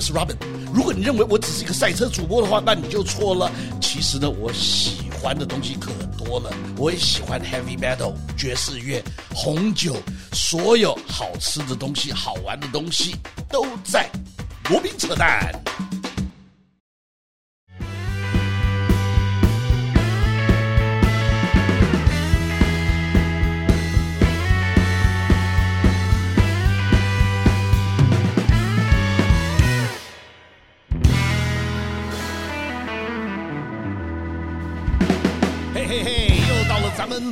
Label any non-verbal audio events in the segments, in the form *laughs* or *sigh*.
是 Robin。如果你认为我只是一个赛车主播的话，那你就错了。其实呢，我喜欢的东西可多了。我也喜欢 Heavy Metal、爵士乐、红酒，所有好吃的东西、好玩的东西都在罗宾扯淡。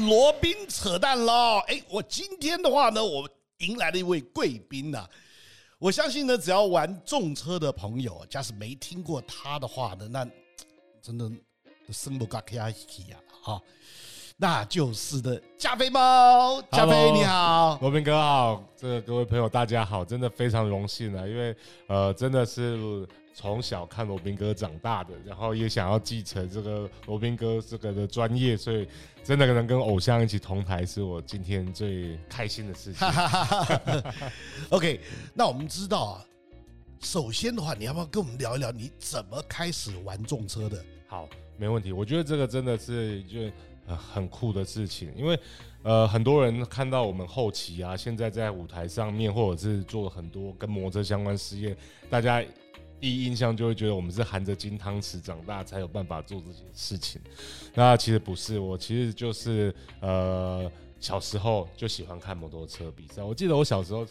罗宾扯淡喽！哎，我今天的话呢，我迎来了一位贵宾呐。我相信呢，只要玩重车的朋友，假使没听过他的话呢，那真的生不嘎卡奇呀哈！那就是的，加菲猫，加菲你好，罗宾哥好，这个各位朋友大家好，真的非常荣幸啊，因为呃，真的是。从小看罗宾哥长大的，然后也想要继承这个罗宾哥这个的专业，所以真的能跟偶像一起同台，是我今天最开心的事情。OK，那我们知道啊，首先的话，你要不要跟我们聊一聊你怎么开始玩重车的？好，没问题。我觉得这个真的是一件很酷的事情，因为呃，很多人看到我们后期啊，现在在舞台上面，或者是做了很多跟摩托车相关实验，大家。第一印象就会觉得我们是含着金汤匙长大才有办法做这些事情，那其实不是，我其实就是呃小时候就喜欢看摩托车比赛。我记得我小时候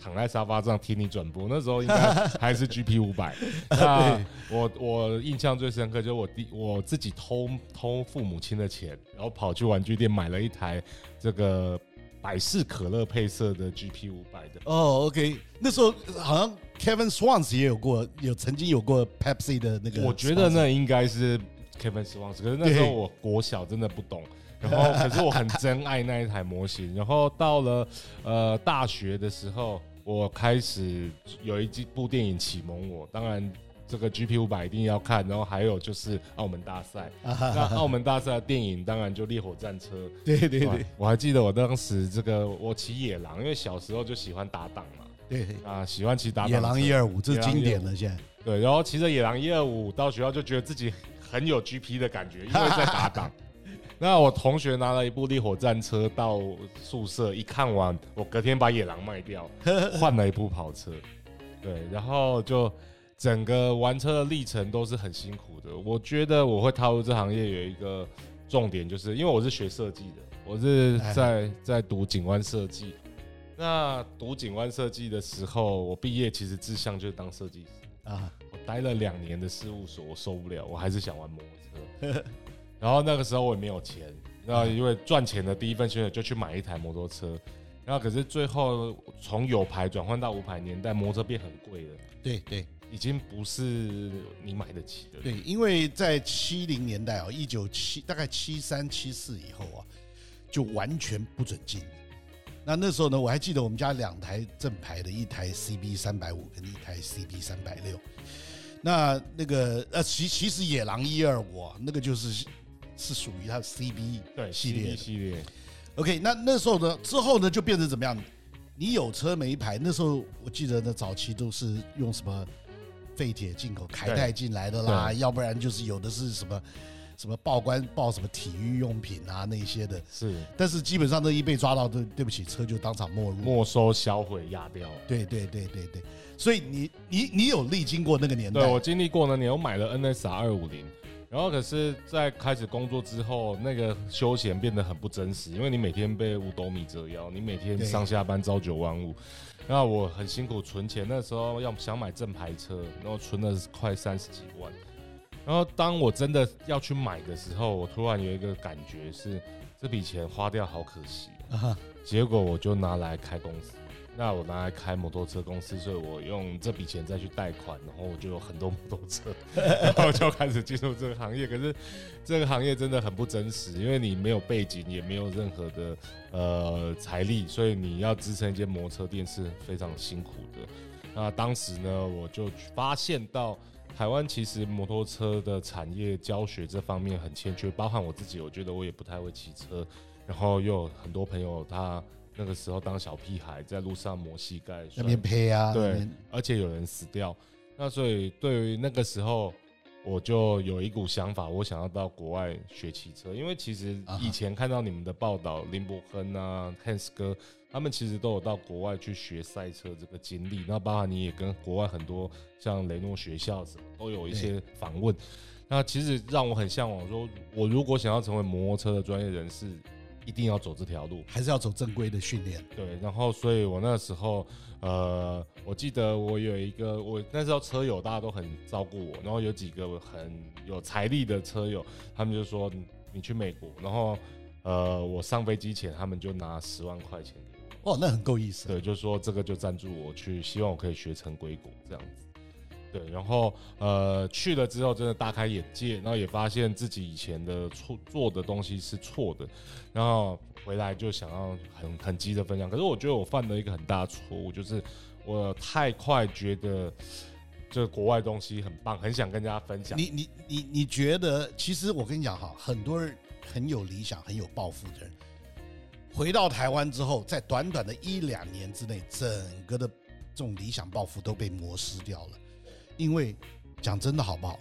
躺在沙发上听你转播，那时候应该还是 GP 五百。*laughs* 那我我印象最深刻就是我第我自己偷偷父母亲的钱，然后跑去玩具店买了一台这个。百事可乐配色的 GP 五百的哦，OK，那时候好像 Kevin Swans 也有过，有曾经有过 Pepsi 的那个。我觉得那应该是 Kevin Swans，可是那时候我国小真的不懂，然后 *laughs* 可是我很珍爱那一台模型，然后到了呃大学的时候，我开始有一部电影启蒙我，当然。这个 GP 五百一定要看，然后还有就是澳门大赛。*laughs* 那澳门大赛的电影当然就烈火战车。对对对，我还记得我当时这个我骑野狼，因为小时候就喜欢打档嘛。对啊，喜欢骑打档。野狼一二五，这是经典的现在。对，然后骑着野狼一二五到学校，就觉得自己很有 GP 的感觉，因为在打档。*laughs* 那我同学拿了一部烈火战车到宿舍，一看完，我隔天把野狼卖掉，换了一部跑车。对，然后就。整个玩车的历程都是很辛苦的。我觉得我会踏入这行业有一个重点，就是因为我是学设计的，我是在在读景观设计。那读景观设计的时候，我毕业其实志向就是当设计师啊。我待了两年的事务所，我受不了，我还是想玩摩托车。*laughs* 然后那个时候我也没有钱，那因为赚钱的第一份薪水就去买一台摩托车。然后可是最后从有牌转换到无牌年代，摩托车变很贵了。对对。已经不是你买得起的。对，因为在七零年代啊，一九七大概七三七四以后啊，就完全不准进。那那时候呢，我还记得我们家两台正牌的，一台 CB 三百五跟一台 CB 三百六。那那个呃，其其实野狼一二五那个就是是属于它的 CB 对系列系列。系列 OK，那那时候呢，之后呢就变成怎么样？你有车没牌？那时候我记得呢，早期都是用什么？废铁进口凯泰进来的啦，要不然就是有的是什么什么报关报什么体育用品啊那些的，是，但是基本上都一被抓到，对对不起，车就当场没入，没收、销毁、压掉。对对对对对，所以你你你有历经过那个年代？对，我经历过那年，我买了 NSR 二五零，然后可是，在开始工作之后，那个休闲变得很不真实，因为你每天被五斗米折腰，你每天上下班朝九晚五。那我很辛苦存钱，那时候要想买正牌车，然后存了快三十几万。然后当我真的要去买的时候，我突然有一个感觉是，这笔钱花掉好可惜。结果我就拿来开公司。那我拿来开摩托车公司，所以我用这笔钱再去贷款，然后我就有很多摩托车，*laughs* 然后就开始进入这个行业。可是这个行业真的很不真实，因为你没有背景，也没有任何的呃财力，所以你要支撑一间摩托车店是非常辛苦的。那当时呢，我就发现到台湾其实摩托车的产业教学这方面很欠缺，包含我自己，我觉得我也不太会骑车，然后又有很多朋友他。那个时候当小屁孩在路上磨膝盖，那边呸啊，对，而且有人死掉。那所以对于那个时候，我就有一股想法，我想要到国外学骑车，因为其实以前看到你们的报道，林伯亨啊、Hans 哥，他们其实都有到国外去学赛车这个经历。那包括你也跟国外很多像雷诺学校什么都有一些访问。那其实让我很向往，说我如果想要成为摩托车的专业人士，一定要走这条路，还是要走正规的训练。对，然后所以我那时候，呃，我记得我有一个，我那时候车友大家都很照顾我，然后有几个很有财力的车友，他们就说你去美国，然后呃，我上飞机前他们就拿十万块钱给我。哦，那很够意思。对，就说这个就赞助我去，希望我可以学成归国这样子。对，然后呃去了之后真的大开眼界，然后也发现自己以前的错做的东西是错的，然后回来就想要很很急的分享。可是我觉得我犯了一个很大的错误，就是我太快觉得这国外东西很棒，很想跟大家分享。你你你你觉得？其实我跟你讲哈，很多人很有理想、很有抱负的人，回到台湾之后，在短短的一两年之内，整个的这种理想抱负都被磨失掉了。因为讲真的好不好？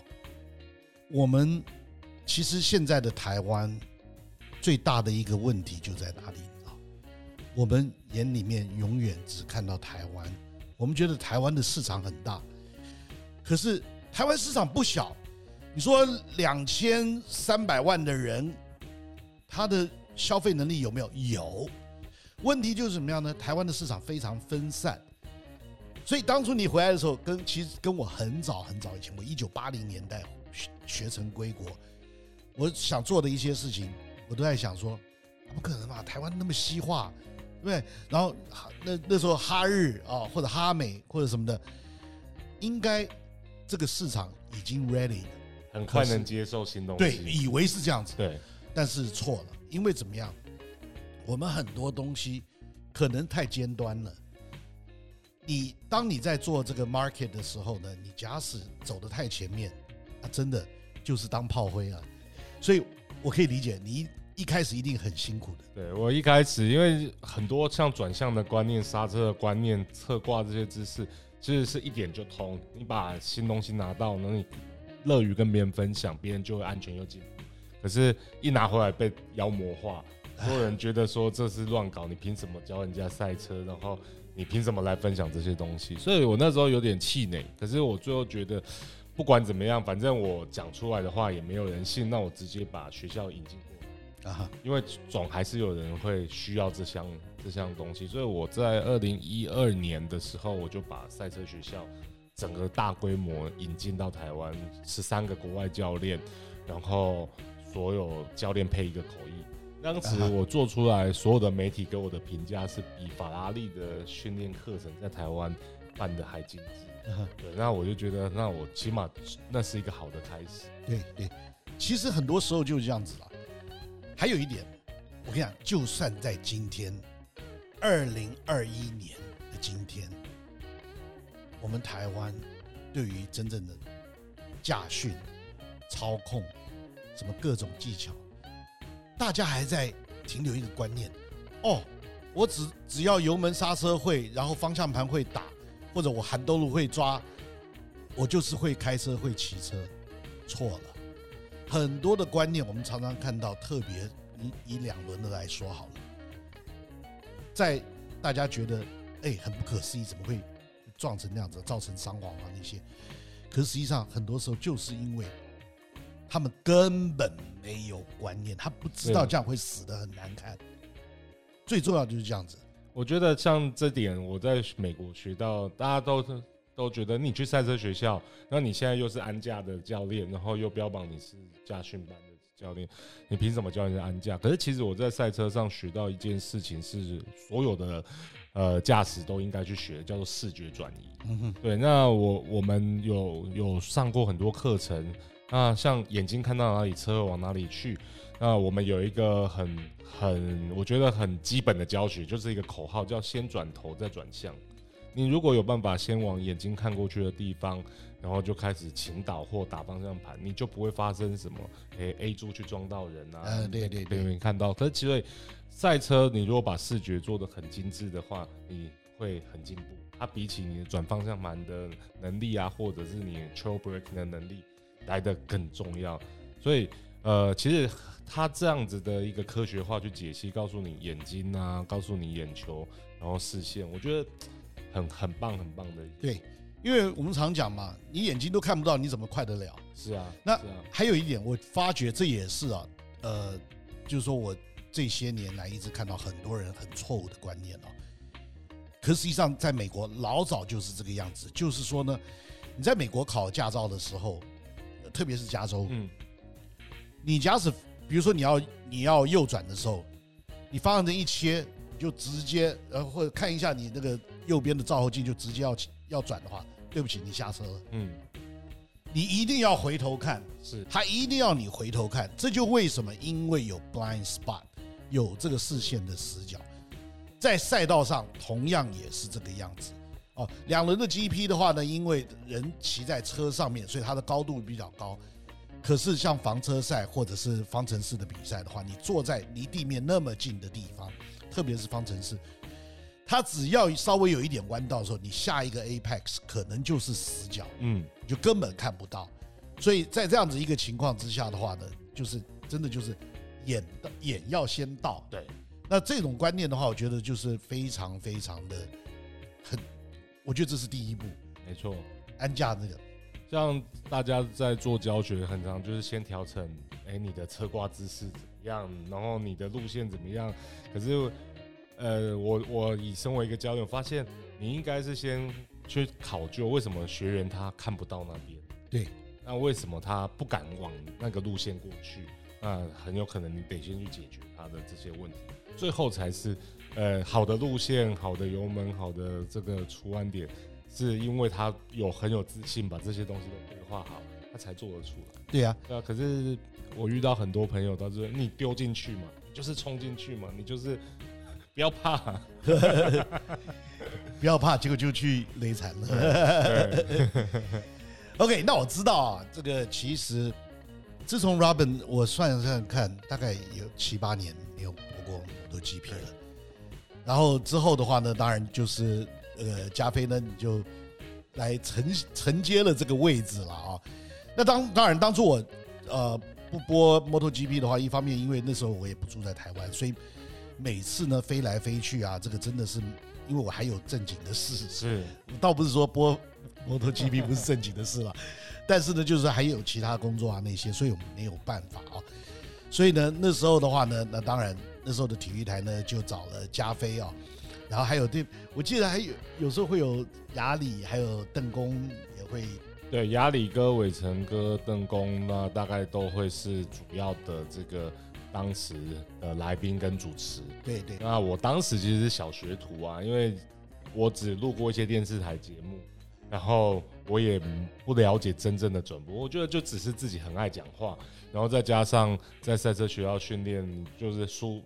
我们其实现在的台湾最大的一个问题就在哪里？啊？我们眼里面永远只看到台湾，我们觉得台湾的市场很大，可是台湾市场不小。你说两千三百万的人，他的消费能力有没有？有。问题就是怎么样呢？台湾的市场非常分散。所以当初你回来的时候，跟其实跟我很早很早以前，我一九八零年代学学成归国，我想做的一些事情，我都在想说，不可能吧？台湾那么西化，对不对？然后那那时候哈日啊，或者哈美或者什么的，应该这个市场已经 ready 了，很快能接受新东西。对，以为是这样子，对，但是错了，因为怎么样？我们很多东西可能太尖端了。你当你在做这个 market 的时候呢，你假使走得太前面，啊，真的就是当炮灰啊。所以我可以理解你一开始一定很辛苦的。对，我一开始，因为很多像转向的观念、刹车的观念、侧挂这些知识，其实是一点就通。你把新东西拿到，那你乐于跟别人分享，别人就会安全又进步。可是，一拿回来被妖魔化，所有人觉得说这是乱搞，你凭什么教人家赛车？然后。你凭什么来分享这些东西？所以我那时候有点气馁，可是我最后觉得，不管怎么样，反正我讲出来的话也没有人信，那我直接把学校引进过来啊，因为总还是有人会需要这项这项东西。所以我在二零一二年的时候，我就把赛车学校整个大规模引进到台湾，十三个国外教练，然后所有教练配一个口译。当时我做出来，所有的媒体给我的评价是比法拉利的训练课程在台湾办的还精致。*laughs* 对，那我就觉得，那我起码那是一个好的开始。对对，其实很多时候就是这样子了。还有一点，我跟你讲，就算在今天，二零二一年的今天，我们台湾对于真正的驾训、操控，什么各种技巧。大家还在停留一个观念，哦，我只只要油门刹车会，然后方向盘会打，或者我含兜路会抓，我就是会开车会骑车，错了。很多的观念我们常常看到，特别以以两轮的来说好了，在大家觉得哎很不可思议，怎么会撞成那样子，造成伤亡啊那些，可实际上很多时候就是因为。他们根本没有观念，他不知道这样会死的很难看。最重要就是这样子。我觉得像这点，我在美国学到，大家都都觉得你去赛车学校，那你现在又是安驾的教练，然后又标榜你是驾训班的教练，你凭什么教人家安驾？可是其实我在赛车上学到一件事情，是所有的呃驾驶都应该去学，叫做视觉转移。嗯，对。那我我们有有上过很多课程。那像眼睛看到哪里，车往哪里去。那我们有一个很很，我觉得很基本的教学，就是一个口号，叫先转头再转向。你如果有办法先往眼睛看过去的地方，然后就开始倾倒或打方向盘，你就不会发生什么诶 A 柱去撞到人啊。嗯，对对对，没看到。可是其实赛车，你如果把视觉做得很精致的话，你会很进步。它比起你的转方向盘的能力啊，或者是你 trail braking 的能力来的更重要。所以，呃，其实他这样子的一个科学化去解析，告诉你眼睛啊，告诉你眼球，然后视线，我觉得很很棒，很棒的。对，因为我们常讲嘛，你眼睛都看不到，你怎么快得了？是啊。那还有一点，我发觉这也是啊，呃，就是说我这些年来一直看到很多人很错误的观念啊。可实际上，在美国老早就是这个样子，就是说呢，你在美国考驾照的时候，特别是加州，嗯，你假使比如说你要你要右转的时候，你方向灯一切，你就直接呃或者看一下你那个右边的照后镜，就直接要要转的话，对不起，你下车了，嗯，你一定要回头看，是，他一定要你回头看，这就为什么，因为有 blind spot，有这个视线的死角。在赛道上同样也是这个样子哦。两轮的 GP 的话呢，因为人骑在车上面，所以它的高度比较高。可是像房车赛或者是方程式的比赛的话，你坐在离地面那么近的地方，特别是方程式，它只要稍微有一点弯道的时候，你下一个 Apex 可能就是死角，嗯，你就根本看不到。所以在这样子一个情况之下的话呢，就是真的就是眼的眼要先到，对。那这种观念的话，我觉得就是非常非常的很，我觉得这是第一步，没错。安驾那个，像大家在做教学，很常就是先调成，哎，你的车挂姿势怎么样，然后你的路线怎么样。可是，呃，我我以身为一个教练，我发现你应该是先去考究为什么学员他看不到那边，对，那为什么他不敢往那个路线过去？那很有可能你得先去解决他的这些问题。最后才是，呃，好的路线、好的油门、好的这个出弯点，是因为他有很有自信，把这些东西都规划好，他才做得出来。对呀，对啊。可是我遇到很多朋友，他说你丢进去嘛，就是冲进去嘛，你就是不要怕，*laughs* 不要怕，结果就去雷惨了。OK，那我知道啊，这个其实自从 Robin 我算算看，大概有七八年没有。播过，都 G P 了，然后之后的话呢，当然就是呃，加菲呢，你就来承承接了这个位置了啊。那当当然当初我呃不播 MotoGP 的话，一方面因为那时候我也不住在台湾，所以每次呢飞来飞去啊，这个真的是因为我还有正经的事，是倒不是说播 MotoGP 不是正经的事了，但是呢，就是还有其他工作啊那些，所以我们没有办法啊。所以呢，那时候的话呢，那当然。那时候的体育台呢，就找了加菲哦，然后还有对，我记得还有有时候会有雅里，还有邓公也会。对，雅里哥、伟成哥、邓公，那大概都会是主要的这个当时的来宾跟主持。对对。那我当时其实是小学徒啊，因为我只录过一些电视台节目，然后我也不了解真正的转播，我觉得就只是自己很爱讲话，然后再加上在赛车学校训练，就是书。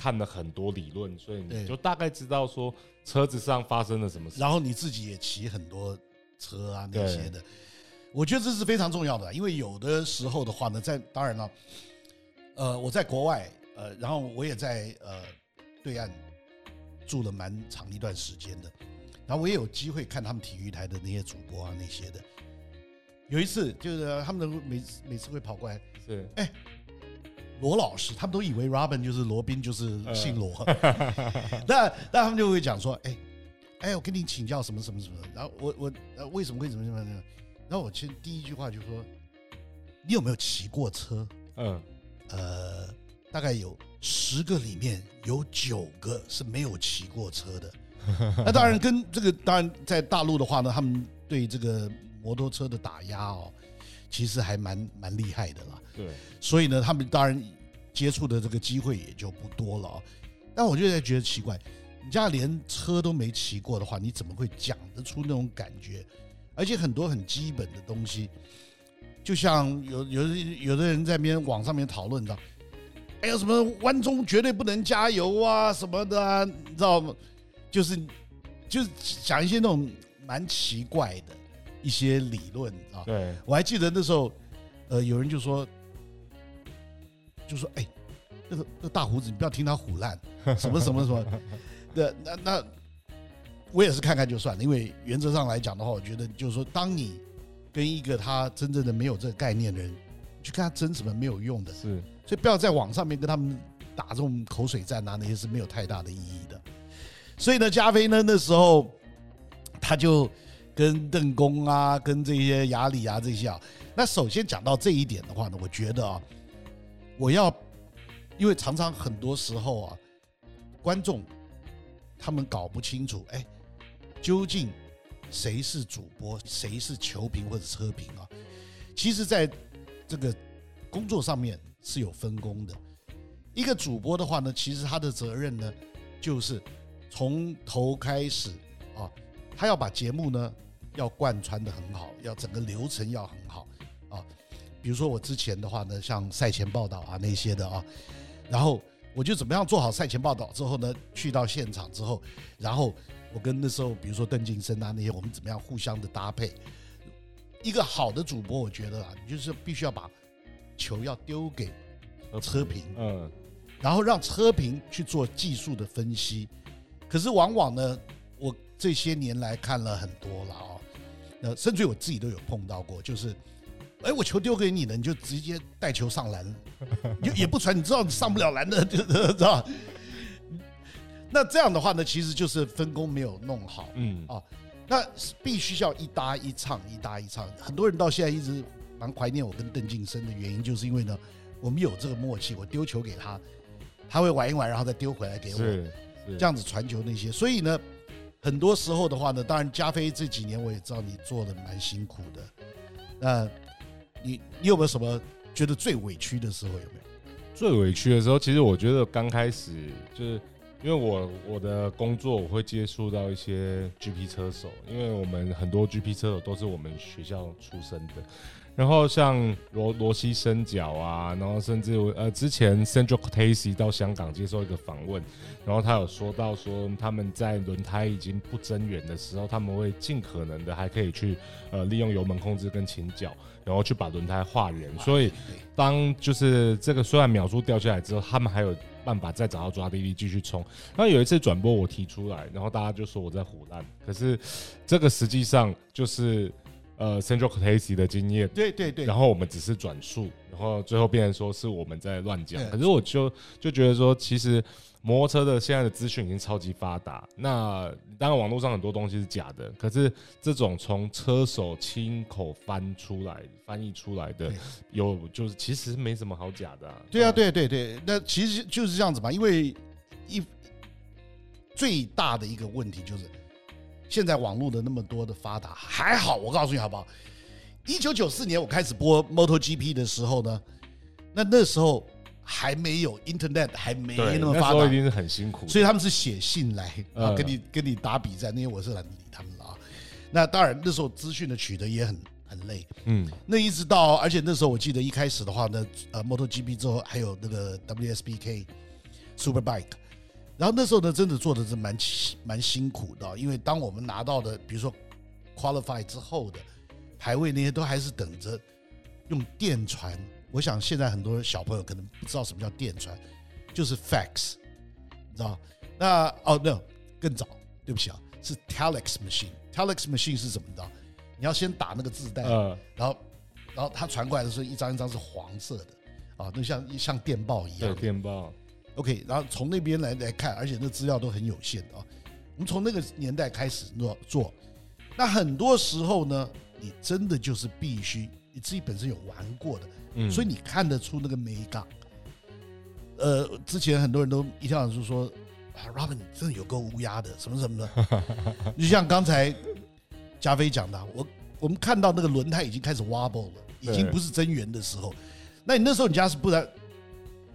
看了很多理论，所以你就大概知道说车子上发生了什么事。然后你自己也骑很多车啊那些的，我觉得这是非常重要的。因为有的时候的话呢，在当然了，呃，我在国外，呃，然后我也在呃对岸住了蛮长一段时间的，然后我也有机会看他们体育台的那些主播啊那些的。有一次就是他们每次每次会跑过来，是哎。罗老师，他们都以为 Robin 就是罗宾，就是姓罗。*laughs* 那那他们就会讲说：“哎，哎，我跟你请教什么什么什么。”然后我我呃为什么会怎么怎么样？然后我其实第一句话就说：“你有没有骑过车？”嗯，呃，大概有十个里面有九个是没有骑过车的。*laughs* 那当然跟这个当然在大陆的话呢，他们对这个摩托车的打压哦。其实还蛮蛮厉害的啦，对，所以呢，他们当然接触的这个机会也就不多了啊。但我就在觉得奇怪，你家连车都没骑过的话，你怎么会讲得出那种感觉？而且很多很基本的东西，就像有有有的人在边网上面讨论到，哎呀，什么弯中绝对不能加油啊什么的啊，你知道吗？就是就是讲一些那种蛮奇怪的。一些理论啊，对，我还记得那时候，呃，有人就说，就说，哎，那个那个大胡子，你不要听他胡烂，*laughs* 什么什么什么，那那那，我也是看看就算了，因为原则上来讲的话，我觉得就是说，当你跟一个他真正的没有这个概念的人去跟他争什么没有用的，是，所以不要在网上面跟他们打这种口水战啊，那些是没有太大的意义的。所以呢，加菲呢那时候他就跟邓公啊，跟这些亚里啊这些啊，那首先讲到这一点的话呢，我觉得啊，我要因为常常很多时候啊，观众他们搞不清楚，哎，究竟谁是主播，谁是球评或者车评啊？其实，在这个工作上面是有分工的。一个主播的话呢，其实他的责任呢，就是。从头开始啊，他要把节目呢要贯穿的很好，要整个流程要很好啊。比如说我之前的话呢，像赛前报道啊那些的啊，然后我就怎么样做好赛前报道之后呢，去到现场之后，然后我跟那时候比如说邓晋生啊那些，我们怎么样互相的搭配。一个好的主播，我觉得啊，你就是必须要把球要丢给车评，嗯，然后让车评去做技术的分析。可是往往呢，我这些年来看了很多了啊，那甚至我自己都有碰到过，就是，哎，我球丢给你了，你就直接带球上篮，也 *laughs* 也不传，你知道你上不了篮的，*laughs* 就知道。那这样的话呢，其实就是分工没有弄好，嗯啊，那必须要一搭一唱，一搭一唱。很多人到现在一直蛮怀念我跟邓晋生的原因，就是因为呢，我们有这个默契，我丢球给他，他会玩一玩，然后再丢回来给我。这样子传球那些，所以呢，很多时候的话呢，当然加菲这几年我也知道你做的蛮辛苦的，那你你有没有什么觉得最委屈的时候？有没有？最委屈的时候，其实我觉得刚开始就是因为我我的工作我会接触到一些 GP 车手，因为我们很多 GP 车手都是我们学校出身的。然后像罗罗西伸脚啊，然后甚至呃之前 Sandro Cortese 到香港接受一个访问，然后他有说到说他们在轮胎已经不增援的时候，他们会尽可能的还可以去呃利用油门控制跟倾角，然后去把轮胎画圆。所以当就是这个虽然秒数掉下来之后，他们还有办法再找到抓地力继续冲。然后有一次转播我提出来，然后大家就说我在唬烂，可是这个实际上就是。呃 Central c o t a s y 的经验，对对对，然后我们只是转述，然后最后变成说是我们在乱讲。可是我就就觉得说，其实摩托车的现在的资讯已经超级发达，那当然网络上很多东西是假的，可是这种从车手亲口翻出来、翻译出来的，有就是其实没什么好假的。对啊，对对对，那其实就是这样子嘛，因为一最大的一个问题就是。现在网络的那么多的发达，还好，我告诉你好不好？一九九四年我开始播 MotoGP 的时候呢，那那时候还没有 Internet，还没那么发达，那时候一定是很辛苦，所以他们是写信来啊，跟你跟你打比赛，那些我是懒得理他们了啊。那当然那时候资讯的取得也很很累，嗯，那一直到，而且那时候我记得一开始的话呢，呃，MotoGP 之后还有那个 WSBK Superbike。然后那时候呢，真的做的是蛮蛮辛苦的，因为当我们拿到的，比如说 qualify 之后的排位那些，都还是等着用电传。我想现在很多小朋友可能不知道什么叫电传，就是 fax，你知道？那哦，no，更早，对不起啊，是 telex machine。telex machine 是怎么？你知道？你要先打那个字带，然后然后它传过来的时候，一张一张是黄色的啊，那像像电报一样。对，电报。OK，然后从那边来来看，而且那资料都很有限啊。我们从那个年代开始做做，那很多时候呢，你真的就是必须你自己本身有玩过的，嗯，所以你看得出那个美感。呃，之前很多人都一跳就说啊，Robin 真的有够乌鸦的，什么什么的。*laughs* 就像刚才加菲讲的，我我们看到那个轮胎已经开始 wobble 了，已经不是真圆的时候。那你那时候你家是不然。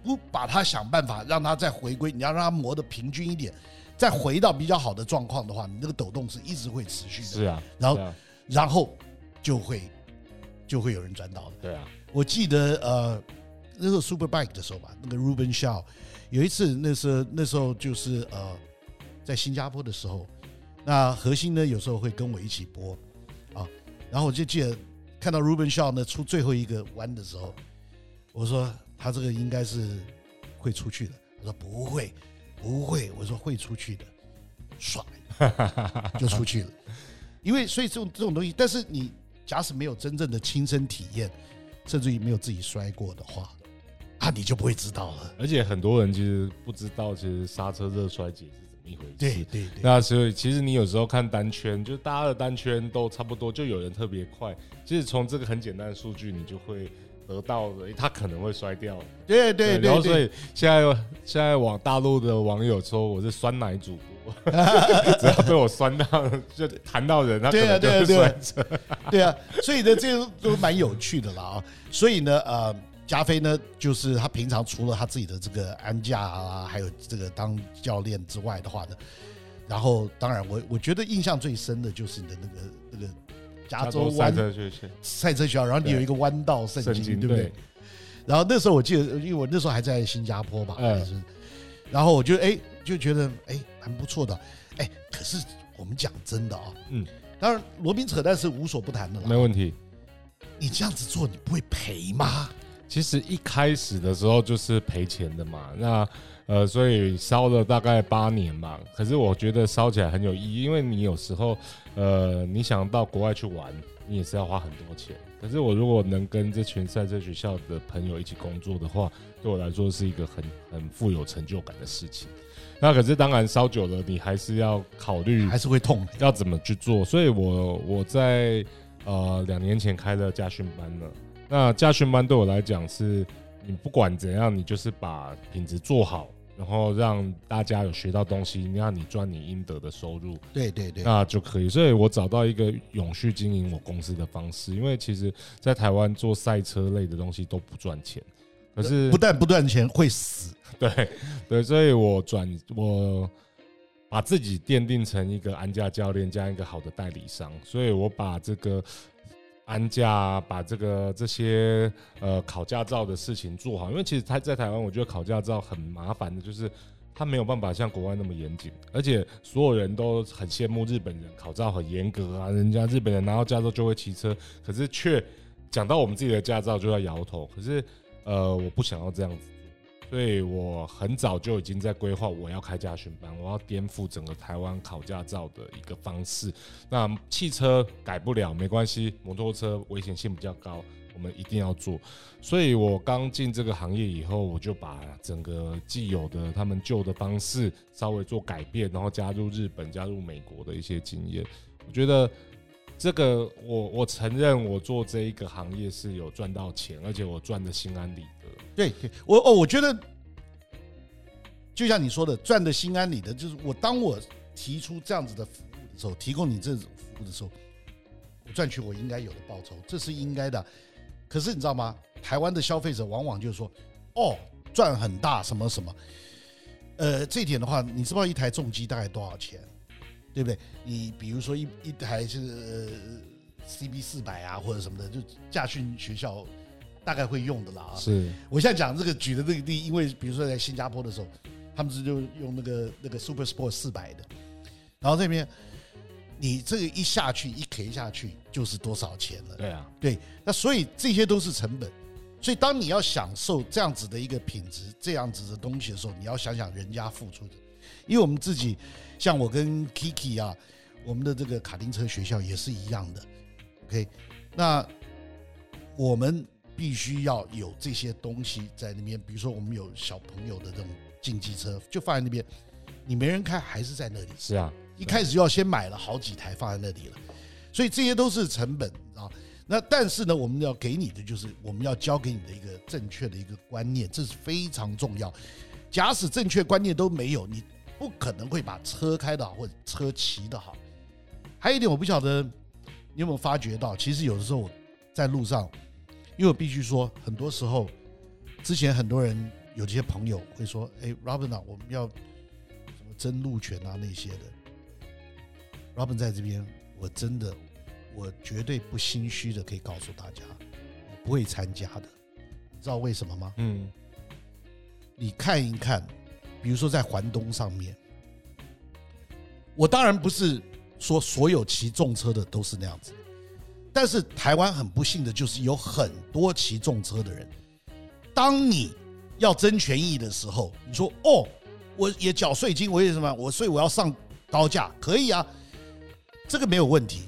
不把它想办法让它再回归，你要让它磨得平均一点，再回到比较好的状况的话，你那个抖动是一直会持续的。是啊，然后，然后就会就会有人转倒的。对啊，我记得呃，那时候 Superbike 的时候吧，那个 Ruben Shaw 有一次，那时候那时候就是呃，在新加坡的时候，那核心呢有时候会跟我一起播啊，然后我就记得看到 Ruben Shaw 呢出最后一个弯的时候，我说。他这个应该是会出去的。他说不会，不会。我说会出去的。爽，*laughs* 就出去了。因为所以这种这种东西，但是你假使没有真正的亲身体验，甚至于没有自己摔过的话，啊，你就不会知道了。而且很多人其实不知道，其实刹车热衰竭是怎么一回事。对对对。那所以其实你有时候看单圈，就大家的单圈都差不多，就有人特别快。其实从这个很简单的数据，你就会。得到的，他可能会摔掉。对对对，然后所以现在现在往大陆的网友说我是酸奶主播，*laughs* 只要被我酸到，就谈到人，他可能就会摔车。对啊，所以呢，这个都蛮有趣的啦啊。所以呢，呃，加菲呢，就是他平常除了他自己的这个安驾啊，还有这个当教练之外的话呢，然后当然我我觉得印象最深的就是你的那个那个。加州湾赛车学校，赛车学校，然后你有一个弯道圣经，对不对？然后那时候我记得，因为我那时候还在新加坡吧，还是，然后我就哎就觉得哎蛮不错的，哎，可是我们讲真的啊，嗯，当然罗宾扯淡是无所不谈的了，没问题。你这样子做，你不会赔吗？其实一开始的时候就是赔钱的嘛，那。呃，所以烧了大概八年嘛。可是我觉得烧起来很有意义，因为你有时候，呃，你想到国外去玩，你也是要花很多钱。可是我如果能跟这群赛车学校的朋友一起工作的话，对我来说是一个很很富有成就感的事情。那可是当然烧久了，你还是要考虑，还是会痛，要怎么去做。所以我我在呃两年前开了家训班了。那家训班对我来讲是，你不管怎样，你就是把品质做好。然后让大家有学到东西，你让你赚你应得的收入，对对对，那就可以。所以我找到一个永续经营我公司的方式，因为其实，在台湾做赛车类的东西都不赚钱，可是不但不赚钱，会死。对 *laughs* 对，所以我转我把自己奠定成一个安家教练加一个好的代理商，所以我把这个。安驾把这个这些呃考驾照的事情做好，因为其实他在台湾，我觉得考驾照很麻烦的，就是他没有办法像国外那么严谨，而且所有人都很羡慕日本人考照很严格啊，人家日本人拿到驾照就会骑车，可是却讲到我们自己的驾照就要摇头，可是呃我不想要这样子。所以我很早就已经在规划，我要开驾训班，我要颠覆整个台湾考驾照的一个方式。那汽车改不了没关系，摩托车危险性比较高，我们一定要做。所以我刚进这个行业以后，我就把整个既有的他们旧的方式稍微做改变，然后加入日本、加入美国的一些经验。我觉得这个我我承认，我做这一个行业是有赚到钱，而且我赚得心安理。对，我哦，我觉得就像你说的，赚的心安理得，就是我当我提出这样子的服务的时候，提供你这种服务的时候，我赚取我应该有的报酬，这是应该的。可是你知道吗？台湾的消费者往往就是说，哦，赚很大，什么什么。呃，这一点的话，你知不知道一台重机大概多少钱？对不对？你比如说一一台是呃 CB 四百啊，或者什么的，就驾训学校。大概会用的啦啊！是，我现在讲这个举的这个例，因为比如说在新加坡的时候，他们是就用那个那个 Super Sport 四百的，然后这边你这个一下去一 K 下去就是多少钱了？对啊，对，那所以这些都是成本，所以当你要享受这样子的一个品质、这样子的东西的时候，你要想想人家付出的，因为我们自己像我跟 Kiki 啊，我们的这个卡丁车学校也是一样的，OK，那我们。必须要有这些东西在那边，比如说我们有小朋友的这种竞技车，就放在那边，你没人开还是在那里。是啊，一开始就要先买了好几台放在那里了，所以这些都是成本啊。那但是呢，我们要给你的就是我们要教给你的一个正确的一个观念，这是非常重要。假使正确观念都没有，你不可能会把车开得好或者车骑得好。还有一点，我不晓得你有没有发觉到，其实有的时候我在路上。因为我必须说，很多时候，之前很多人有这些朋友会说：“哎，Robin 啊，我们要什么争路权啊那些的。”Robin 在这边，我真的，我绝对不心虚的可以告诉大家，我不会参加的。你知道为什么吗？嗯，你看一看，比如说在环东上面，我当然不是说所有骑重车的都是那样子。但是台湾很不幸的就是有很多骑重车的人，当你要争权益的时候，你说哦，我也缴税金，我也什么，我所以我要上高架可以啊，这个没有问题。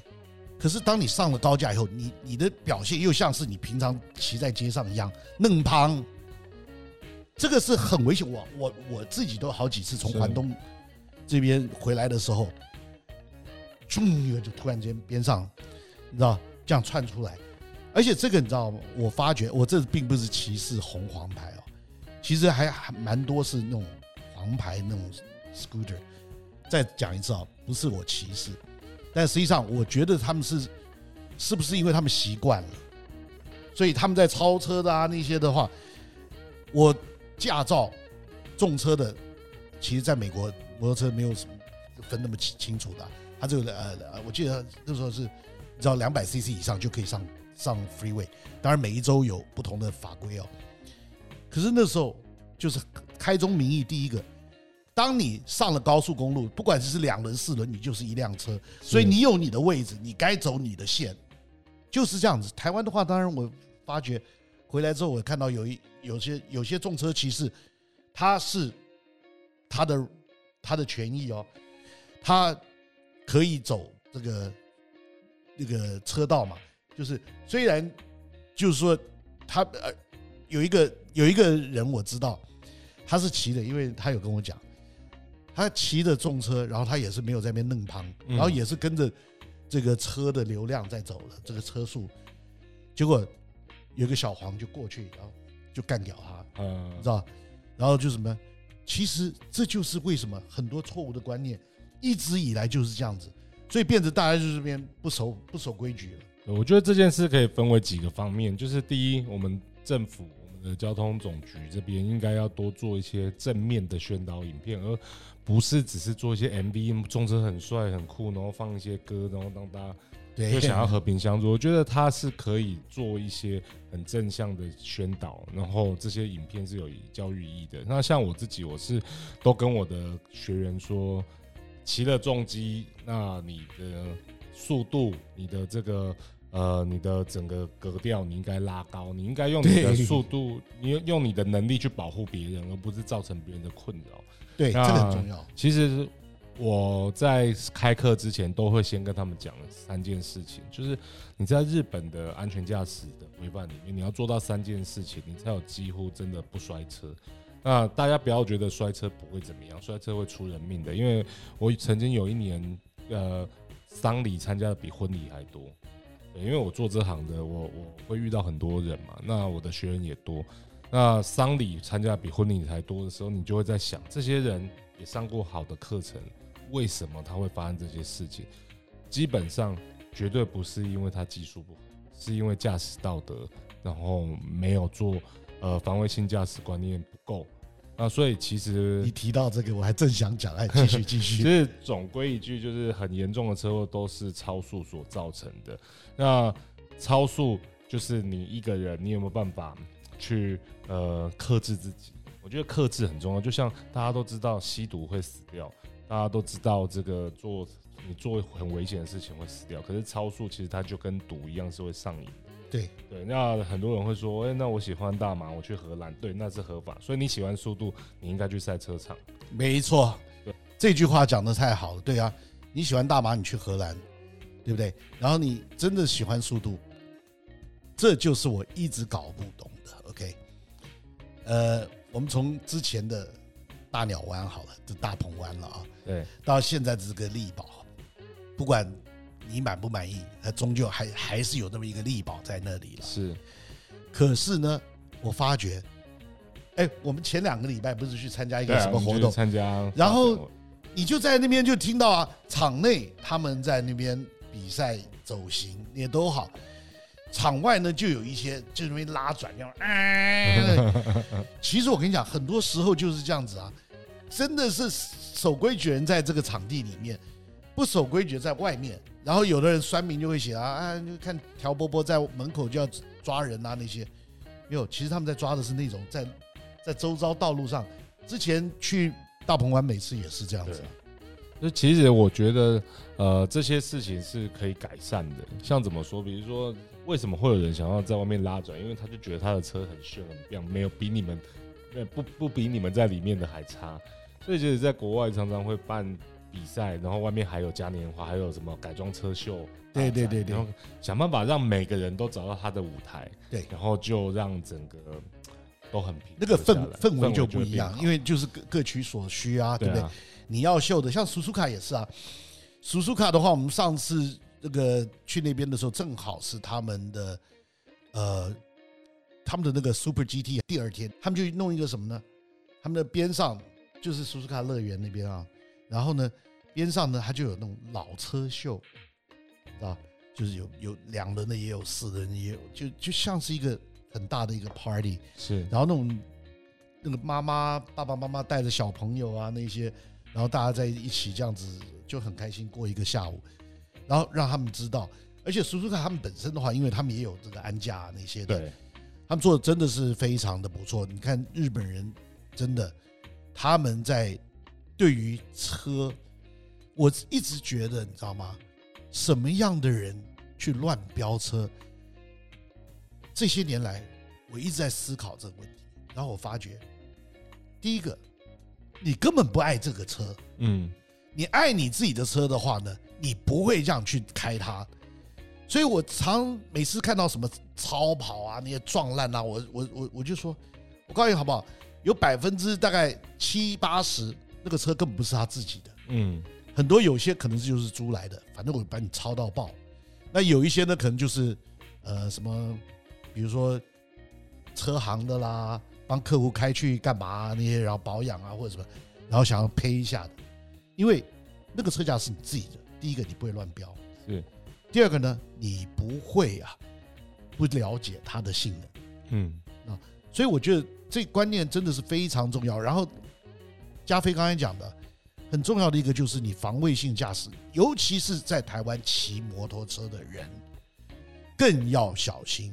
可是当你上了高架以后，你你的表现又像是你平常骑在街上一样弄胖，这个是很危险。我我我自己都好几次从环东这边回来的时候，咻就突然间边上，你知道这样窜出来，而且这个你知道吗？我发觉我这并不是歧视红黄牌哦，其实还还蛮多是那种黄牌那种 scooter。再讲一次啊，不是我歧视。但实际上，我觉得他们是是不是因为他们习惯了，所以他们在超车的啊那些的话，我驾照重车的，其实在美国摩托车没有什么分那么清清楚的，他这个呃，我记得那时候是，只要两百 CC 以上就可以上上 freeway，当然每一周有不同的法规哦。可是那时候就是开宗明义第一个。当你上了高速公路，不管是两轮、四轮，你就是一辆车，所以你有你的位置，你该走你的线，就是这样子。台湾的话，当然我发觉回来之后，我看到有一有些有些重车骑士，他是他的他的权益哦，他可以走这个那个车道嘛，就是虽然就是说他呃有一个有一个人我知道他是骑的，因为他有跟我讲。他骑着重车，然后他也是没有在那边弄旁，然后也是跟着这个车的流量在走了，这个车速，结果有个小黄就过去，然后就干掉他，嗯，你知道？然后就什么？其实这就是为什么很多错误的观念一直以来就是这样子，所以变成大家就是这边不守不守规矩了。我觉得这件事可以分为几个方面，就是第一，我们政府。我们的，交通总局这边应该要多做一些正面的宣导影片，而不是只是做一些 MV，重车很帅很酷，然后放一些歌，然后让大家就想要和平相处。我觉得他是可以做一些很正向的宣导，然后这些影片是有教育意义的。那像我自己，我是都跟我的学员说，骑了重机，那你的速度，你的这个。呃，你的整个格调你应该拉高，你应该用你的速度，你用用你的能力去保护别人，而不是造成别人的困扰。对，这个很重要。其实我在开课之前都会先跟他们讲三件事情，就是你在日本的安全驾驶的规范里面，你要做到三件事情，你才有几乎真的不摔车。那大家不要觉得摔车不会怎么样，摔车会出人命的。因为我曾经有一年，呃，丧礼参加的比婚礼还多。因为我做这行的，我我会遇到很多人嘛，那我的学员也多，那丧礼参加比婚礼还多的时候，你就会在想，这些人也上过好的课程，为什么他会发生这些事情？基本上绝对不是因为他技术不好，是因为驾驶道德，然后没有做呃防卫性驾驶观念不够。那，所以其实你提到这个，我还正想讲，哎，继续继续。*laughs* 其实总归一句，就是很严重的车祸都是超速所造成的。那超速就是你一个人，你有没有办法去呃克制自己？我觉得克制很重要。就像大家都知道吸毒会死掉，大家都知道这个做你做很危险的事情会死掉。可是超速其实它就跟毒一样，是会上瘾。对对，那很多人会说，哎、欸，那我喜欢大麻，我去荷兰，对，那是合法。所以你喜欢速度，你应该去赛车场。没错，对，这句话讲的太好了。对啊，你喜欢大麻，你去荷兰，对不对？然后你真的喜欢速度，这就是我一直搞不懂的。OK，呃，我们从之前的大鸟湾好了，就大鹏湾了啊，对，到现在这个力宝，不管。你满不满意？那终究还还是有那么一个力保在那里了。是，可是呢，我发觉，哎，我们前两个礼拜不是去参加一个什么活动？参加，然后你就在那边就听到啊，场内他们在那边比赛走形也都好，场外呢就有一些就容易拉转这样。哎，*laughs* 其实我跟你讲，很多时候就是这样子啊，真的是守规矩人在这个场地里面，不守规矩在外面。然后有的人酸民就会写啊啊，就看条波波在门口就要抓人啊那些，没有，其实他们在抓的是那种在在周遭道路上。之前去大鹏湾每次也是这样子。那其实我觉得呃这些事情是可以改善的。像怎么说？比如说为什么会有人想要在外面拉转？因为他就觉得他的车很炫很亮，没有比你们不不比你们在里面的还差。所以其实在国外常常会办。比比赛，然后外面还有嘉年华，还有什么改装车秀，对对对对，然后想办法让每个人都找到他的舞台，对，然后就让整个都很平，那个氛氛围就不一样，因为就是各各取所需啊，对不对？你要秀的，像叔叔卡也是啊，叔叔卡的话，我们上次那个去那边的时候，正好是他们的呃。他们的那个 Super GT 第二天，他们就弄一个什么呢？他们的边上就是苏斯卡乐园那边啊，然后呢，边上呢，他就有那种老车秀，啊，就是有有两轮的，也有四轮的，也有，就就像是一个很大的一个 party。是，然后那种那个妈妈、爸爸妈妈带着小朋友啊那些，然后大家在一起这样子就很开心过一个下午，然后让他们知道，而且叔叔看他们本身的话，因为他们也有这个安驾那些的。对。他们做的真的是非常的不错。你看日本人真的，他们在对于车，我一直觉得你知道吗？什么样的人去乱飙车？这些年来，我一直在思考这个问题。然后我发觉，第一个，你根本不爱这个车。嗯，你爱你自己的车的话呢，你不会这样去开它。所以我常每次看到什么超跑啊，那些撞烂啊，我我我我就说，我告诉你好不好？有百分之大概七八十那个车根本不是他自己的，嗯，很多有些可能就是租来的，反正我把你抄到爆。那有一些呢，可能就是呃什么，比如说车行的啦，帮客户开去干嘛啊，那些，然后保养啊或者什么，然后想要赔一下的，因为那个车架是你自己的。第一个，你不会乱标，是。第二个呢，你不会啊，不了解它的性能，嗯啊，所以我觉得这观念真的是非常重要。然后，加菲刚才讲的很重要的一个就是你防卫性驾驶，尤其是在台湾骑摩托车的人，更要小心。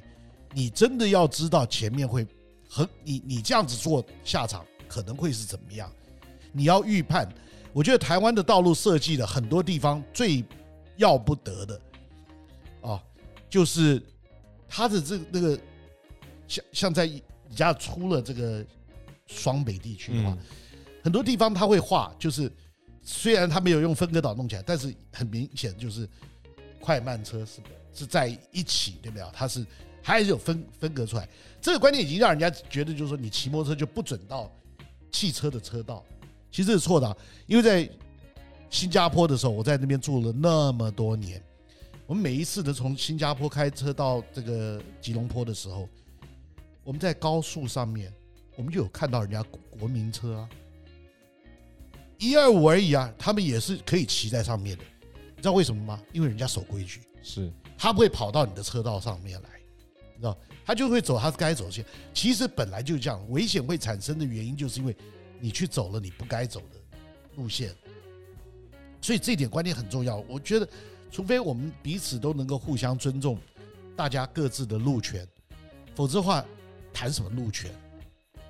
你真的要知道前面会很你你这样子做下场可能会是怎么样，你要预判。我觉得台湾的道路设计的很多地方最要不得的。啊，就是它的这那个像像在你家出了这个双北地区的话，很多地方他会画，就是虽然他没有用分割岛弄起来，但是很明显就是快慢车是是在一起，对不对？它是还是有分分隔出来。这个观念已经让人家觉得，就是说你骑摩托车就不准到汽车的车道，其实是错的。因为在新加坡的时候，我在那边住了那么多年。我们每一次的从新加坡开车到这个吉隆坡的时候，我们在高速上面，我们就有看到人家国民车啊，一二五而已啊，他们也是可以骑在上面的。你知道为什么吗？因为人家守规矩，是他不会跑到你的车道上面来，你知道，他就会走他该走的线。其实本来就这样，危险会产生的原因就是因为你去走了你不该走的路线，所以这一点观念很重要。我觉得。除非我们彼此都能够互相尊重，大家各自的路权，否则的话，谈什么路权？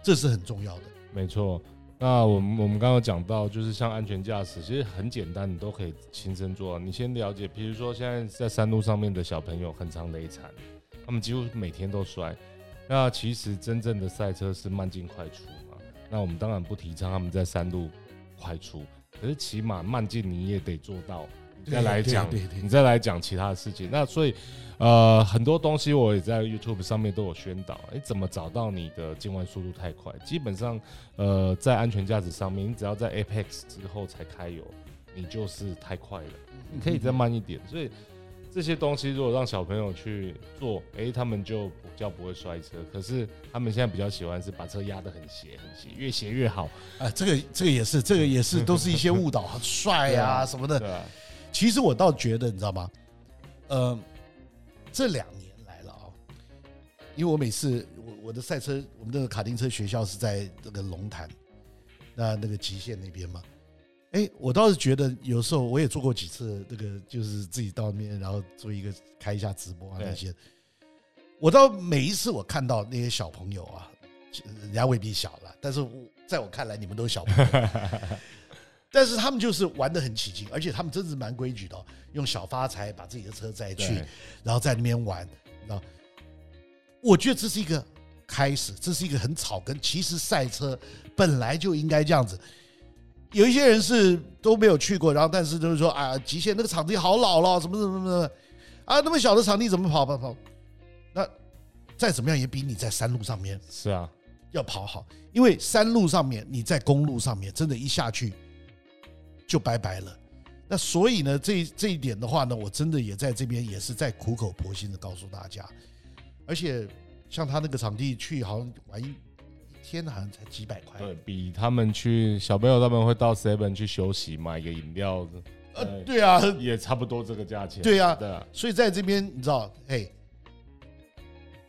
这是很重要的。没错。那我们我们刚刚讲到，就是像安全驾驶，其实很简单，你都可以亲身做。你先了解，比如说现在在山路上面的小朋友很常累惨，他们几乎每天都摔。那其实真正的赛车是慢进快出嘛。那我们当然不提倡他们在山路快出，可是起码慢进你也得做到。再来讲，你再来讲其他的事情。那所以，呃，很多东西我也在 YouTube 上面都有宣导。你怎么找到你的进弯速度太快？基本上，呃，在安全驾驶上面，你只要在 Apex 之后才开油，你就是太快了。你可以再慢一点。所以这些东西如果让小朋友去做，诶，他们就比较不会摔车。可是他们现在比较喜欢是把车压得很斜，很斜，越斜越好。啊，这个这个也是，这个也是，都是一些误导，很帅啊什么的。其实我倒觉得，你知道吗？呃，这两年来了啊，因为我每次我我的赛车，我们的卡丁车学校是在这个龙潭，那那个极限那边嘛。哎，我倒是觉得有时候我也做过几次，那个就是自己到那边，然后做一个开一下直播啊那些。我倒每一次我看到那些小朋友啊，人家未必小了，但是我在我看来，你们都是小朋友。但是他们就是玩的很起劲，而且他们真是蛮规矩的，用小发财把自己的车载去，然后在那边玩。然后我觉得这是一个开始，这是一个很草根。其实赛车本来就应该这样子，有一些人是都没有去过，然后但是就是说啊，极限那个场地好老了，什么什么什么啊，那么小的场地怎么跑跑跑？那再怎么样也比你在山路上面是啊要跑好，因为山路上面你在公路上面真的，一下去就拜拜了。那所以呢，这这一点的话呢，我真的也在这边也是在苦口婆心的告诉大家，而且像他那个场地去，好像玩一。天好像才几百块，对，比他们去小朋友他们会到 Seven 去休息买个饮料，呃，对啊，也差不多这个价钱，对啊，对啊，所以在这边你知道，哎，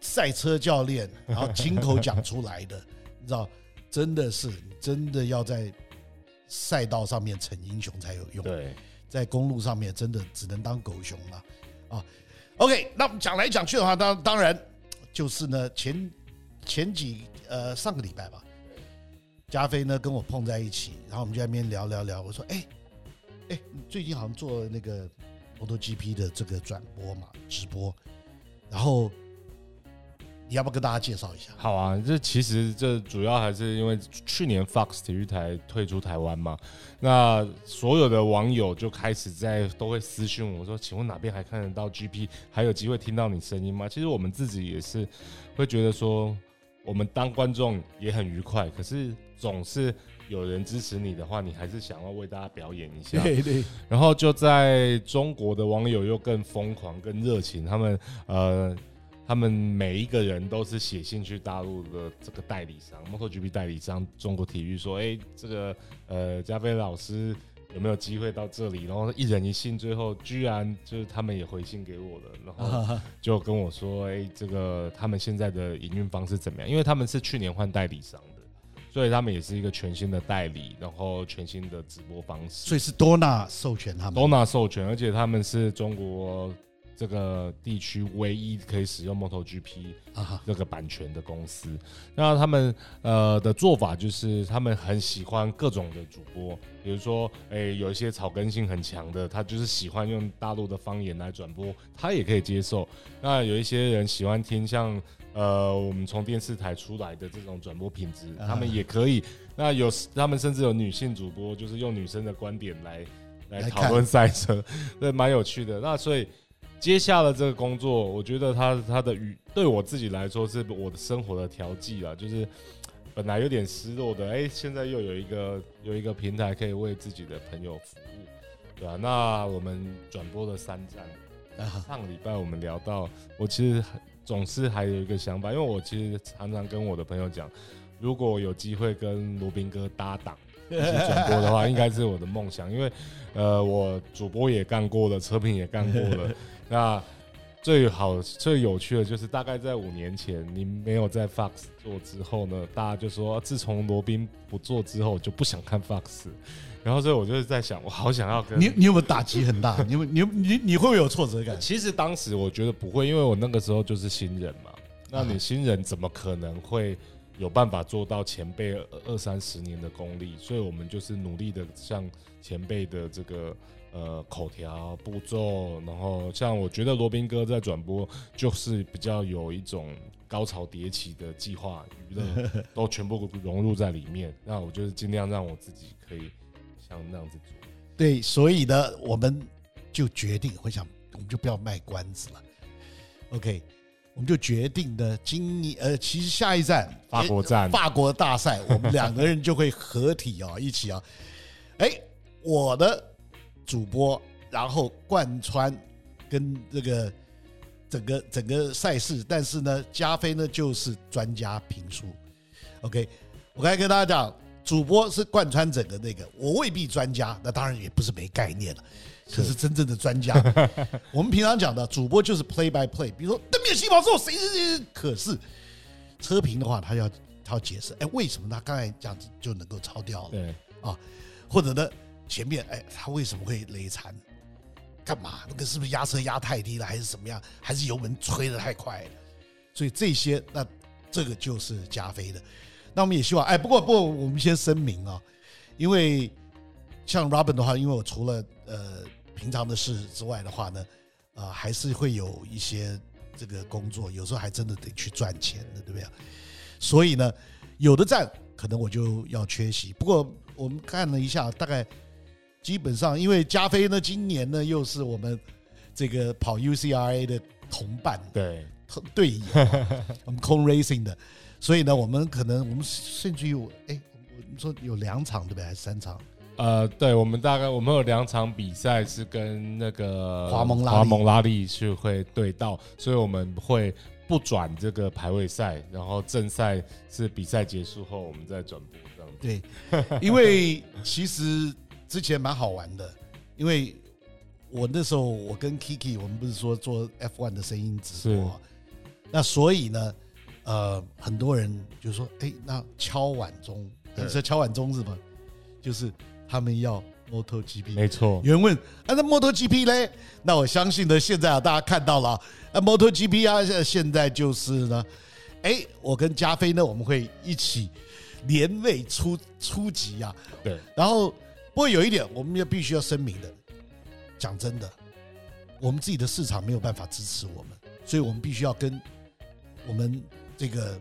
赛车教练然后亲口讲出来的，你知道，真的是真的要在赛道上面逞英雄才有用，对，在公路上面真的只能当狗熊了啊。OK，那我们讲来讲去的话，当当然就是呢前前几。呃，上个礼拜吧，加菲呢跟我碰在一起，然后我们就在那边聊聊聊。我说：“哎，哎，你最近好像做那个 MotoGP 的这个转播嘛，直播，然后你要不要跟大家介绍一下？”好啊，这其实这主要还是因为去年 Fox 体育台退出台湾嘛，那所有的网友就开始在都会私讯我说：“请问哪边还看得到 GP？还有机会听到你声音吗？”其实我们自己也是会觉得说。我们当观众也很愉快，可是总是有人支持你的话，你还是想要为大家表演一下。*laughs* 对对。然后就在中国的网友又更疯狂、更热情，他们呃，他们每一个人都是写信去大陆的这个代理商，MotoGP 代理商中国体育说：“哎，这个呃，加菲老师。”有没有机会到这里？然后一人一信，最后居然就是他们也回信给我了，然后 *laughs* 就跟我说：“哎，这个他们现在的营运方式怎么样？因为他们是去年换代理商的，所以他们也是一个全新的代理，然后全新的直播方式。所以是多纳授权他们，多纳授权，而且他们是中国。”这个地区唯一可以使用 MotoGP 这个版权的公司，那他们呃的做法就是，他们很喜欢各种的主播，比如说，哎，有一些草根性很强的，他就是喜欢用大陆的方言来转播，他也可以接受。那有一些人喜欢听像呃我们从电视台出来的这种转播品质，他们也可以。那有他们甚至有女性主播，就是用女生的观点来来讨论赛车，*laughs* 对，蛮有趣的。那所以。接下了这个工作，我觉得他他的语对我自己来说是我的生活的调剂了，就是本来有点失落的，哎，现在又有一个有一个平台可以为自己的朋友服务，对吧？那我们转播了三站，上个礼拜我们聊到，我其实总是还有一个想法，因为我其实常常跟我的朋友讲，如果有机会跟罗宾哥搭档。*laughs* 一起转播的话，应该是我的梦想，因为，呃，我主播也干过了，车评也干过了。那最好最有趣的就是，大概在五年前，你没有在 Fox 做之后呢，大家就说，自从罗宾不做之后，就不想看 Fox。然后，所以我就是在想，我好想要跟你，你有没有打击很大？你有你你你会不会有挫折感？其实当时我觉得不会，因为我那个时候就是新人嘛。那你新人怎么可能会？有办法做到前辈二三十年的功力，所以我们就是努力的向前辈的这个呃口条步骤，然后像我觉得罗宾哥在转播就是比较有一种高潮迭起的计划娱乐 *laughs* 都全部融入在里面，那我就是尽量让我自己可以像那样子做。对，所以呢，我们就决定，我想我们就不要卖关子了，OK。我们就决定的，今年呃，其实下一站法国站，法国大赛，我们两个人就会合体啊，一起啊，哎，我的主播，然后贯穿跟这个整个整个赛事，但是呢，加菲呢就是专家评书。OK，我刚才跟大家讲，主播是贯穿整个那个，我未必专家，那当然也不是没概念了。可是真正的专家，*laughs* 我们平常讲的主播就是 play by play，比如说灯灭起跑之后谁谁谁，可是车评的话，他要他要解释，哎，为什么他刚才这样子就能够超掉了？对啊，或者呢，前面哎，他为什么会累残？干嘛？那个是不是压车压太低了，还是怎么样？还是油门吹得太快了？所以这些，那这个就是加菲的。那我们也希望，哎，不过不过，我们先声明啊，因为像 Robin 的话，因为我除了呃。平常的事之外的话呢，啊，还是会有一些这个工作，有时候还真的得去赚钱的，对不对？所以呢，有的站可能我就要缺席。不过我们看了一下，大概基本上，因为加菲呢，今年呢又是我们这个跑 UCRA 的同伴，对队友，*laughs* 我们 Cone Racing 的，所以呢，我们可能我们甚至有哎，我们说有两场对不对？还是三场？呃，对，我们大概我们有两场比赛是跟那个华蒙拉华蒙拉力是会对到，所以我们会不转这个排位赛，然后正赛是比赛结束后我们再转播这样子。对，因为其实之前蛮好玩的，因为我那时候我跟 Kiki 我们不是说做 F1 的声音直播，那所以呢，呃，很多人就说，哎，那敲碗钟，你说敲碗钟是吗？就是。他们要 MotoGP，没错。有人问：“啊，那 MotoGP 嘞？”那我相信呢，现在啊，大家看到了啊，MotoGP 啊，现在就是呢，哎，我跟加菲呢，我们会一起联袂出出击啊。对。然后，不过有一点，我们也必须要声明的，讲真的，我们自己的市场没有办法支持我们，所以我们必须要跟我们这个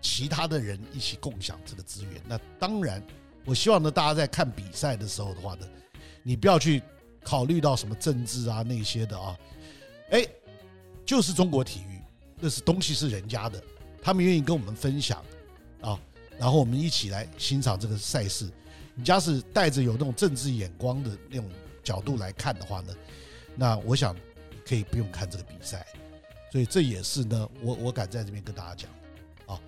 其他的人一起共享这个资源。那当然。我希望呢，大家在看比赛的时候的话呢，你不要去考虑到什么政治啊那些的啊，哎，就是中国体育，那是东西是人家的，他们愿意跟我们分享啊，然后我们一起来欣赏这个赛事。你家是带着有那种政治眼光的那种角度来看的话呢，那我想可以不用看这个比赛。所以这也是呢，我我敢在这边跟大家讲啊，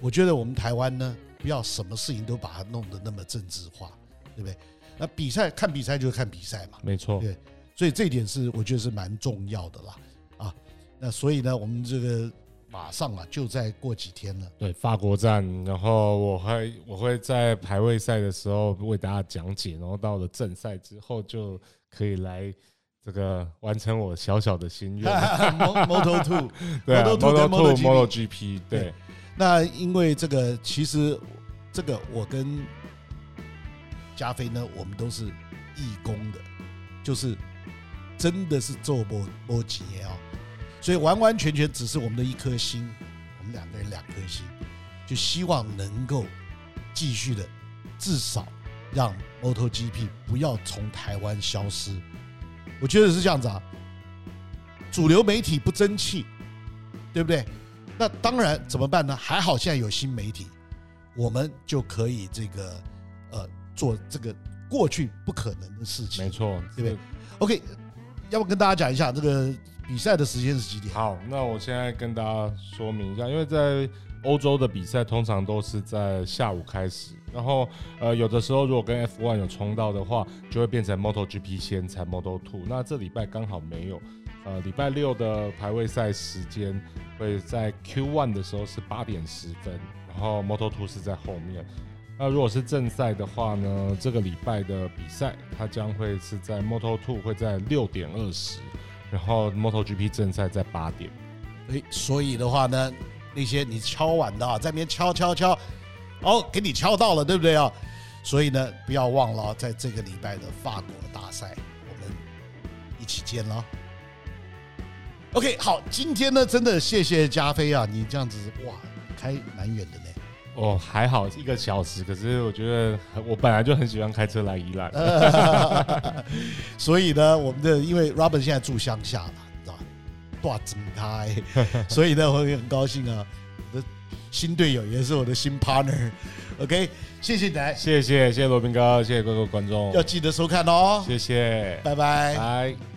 我觉得我们台湾呢。不要什么事情都把它弄得那么政治化，对不对？那比赛看比赛就是看比赛嘛，没错。对，所以这一点是我觉得是蛮重要的啦。啊，那所以呢，我们这个马上啊，就在过几天了。对，法国站，然后我会我会在排位赛的时候为大家讲解，然后到了正赛之后就可以来这个完成我小小的心愿。Moto Two，*laughs* 对，Moto Two，Moto GP，对。那因为这个，其实这个我跟加菲呢，我们都是义工的，就是真的是做波波吉啊，所以完完全全只是我们的一颗心，我们两个人两颗心，就希望能够继续的，至少让 MotoGP 不要从台湾消失。我觉得是这样子啊，主流媒体不争气，对不对？那当然怎么办呢？还好现在有新媒体，我们就可以这个呃做这个过去不可能的事情。没错，对不对？OK，要不跟大家讲一下这个比赛的时间是几点？好，那我现在跟大家说明一下，因为在欧洲的比赛通常都是在下午开始，然后呃有的时候如果跟 F1 有冲到的话，就会变成 MotoGP 先才 Moto Two。那这礼拜刚好没有。呃，礼拜六的排位赛时间会在 Q1 的时候是八点十分，然后 Moto Two 是在后面。那如果是正赛的话呢，这个礼拜的比赛它将会是在 Moto Two 会在六点二十，然后 MotoGP 正赛在八点。哎，所以的话呢，那些你敲碗的啊，在那边敲敲敲，哦，给你敲到了，对不对啊？所以呢，不要忘了，在这个礼拜的法国大赛，我们一起见了。OK，好，今天呢，真的谢谢加菲啊，你这样子哇，开蛮远的呢。哦，还好一个小时，可是我觉得我本来就很喜欢开车来宜兰，*laughs* 所以呢，我们的因为 Robin 现在住乡下了，你知道吧？大整开，*laughs* 所以呢，我也很高兴啊，我的新队友也是我的新 partner。OK，谢谢你。来，谢谢谢谢罗宾哥，谢谢各位观众，要记得收看哦，谢谢，拜拜，拜。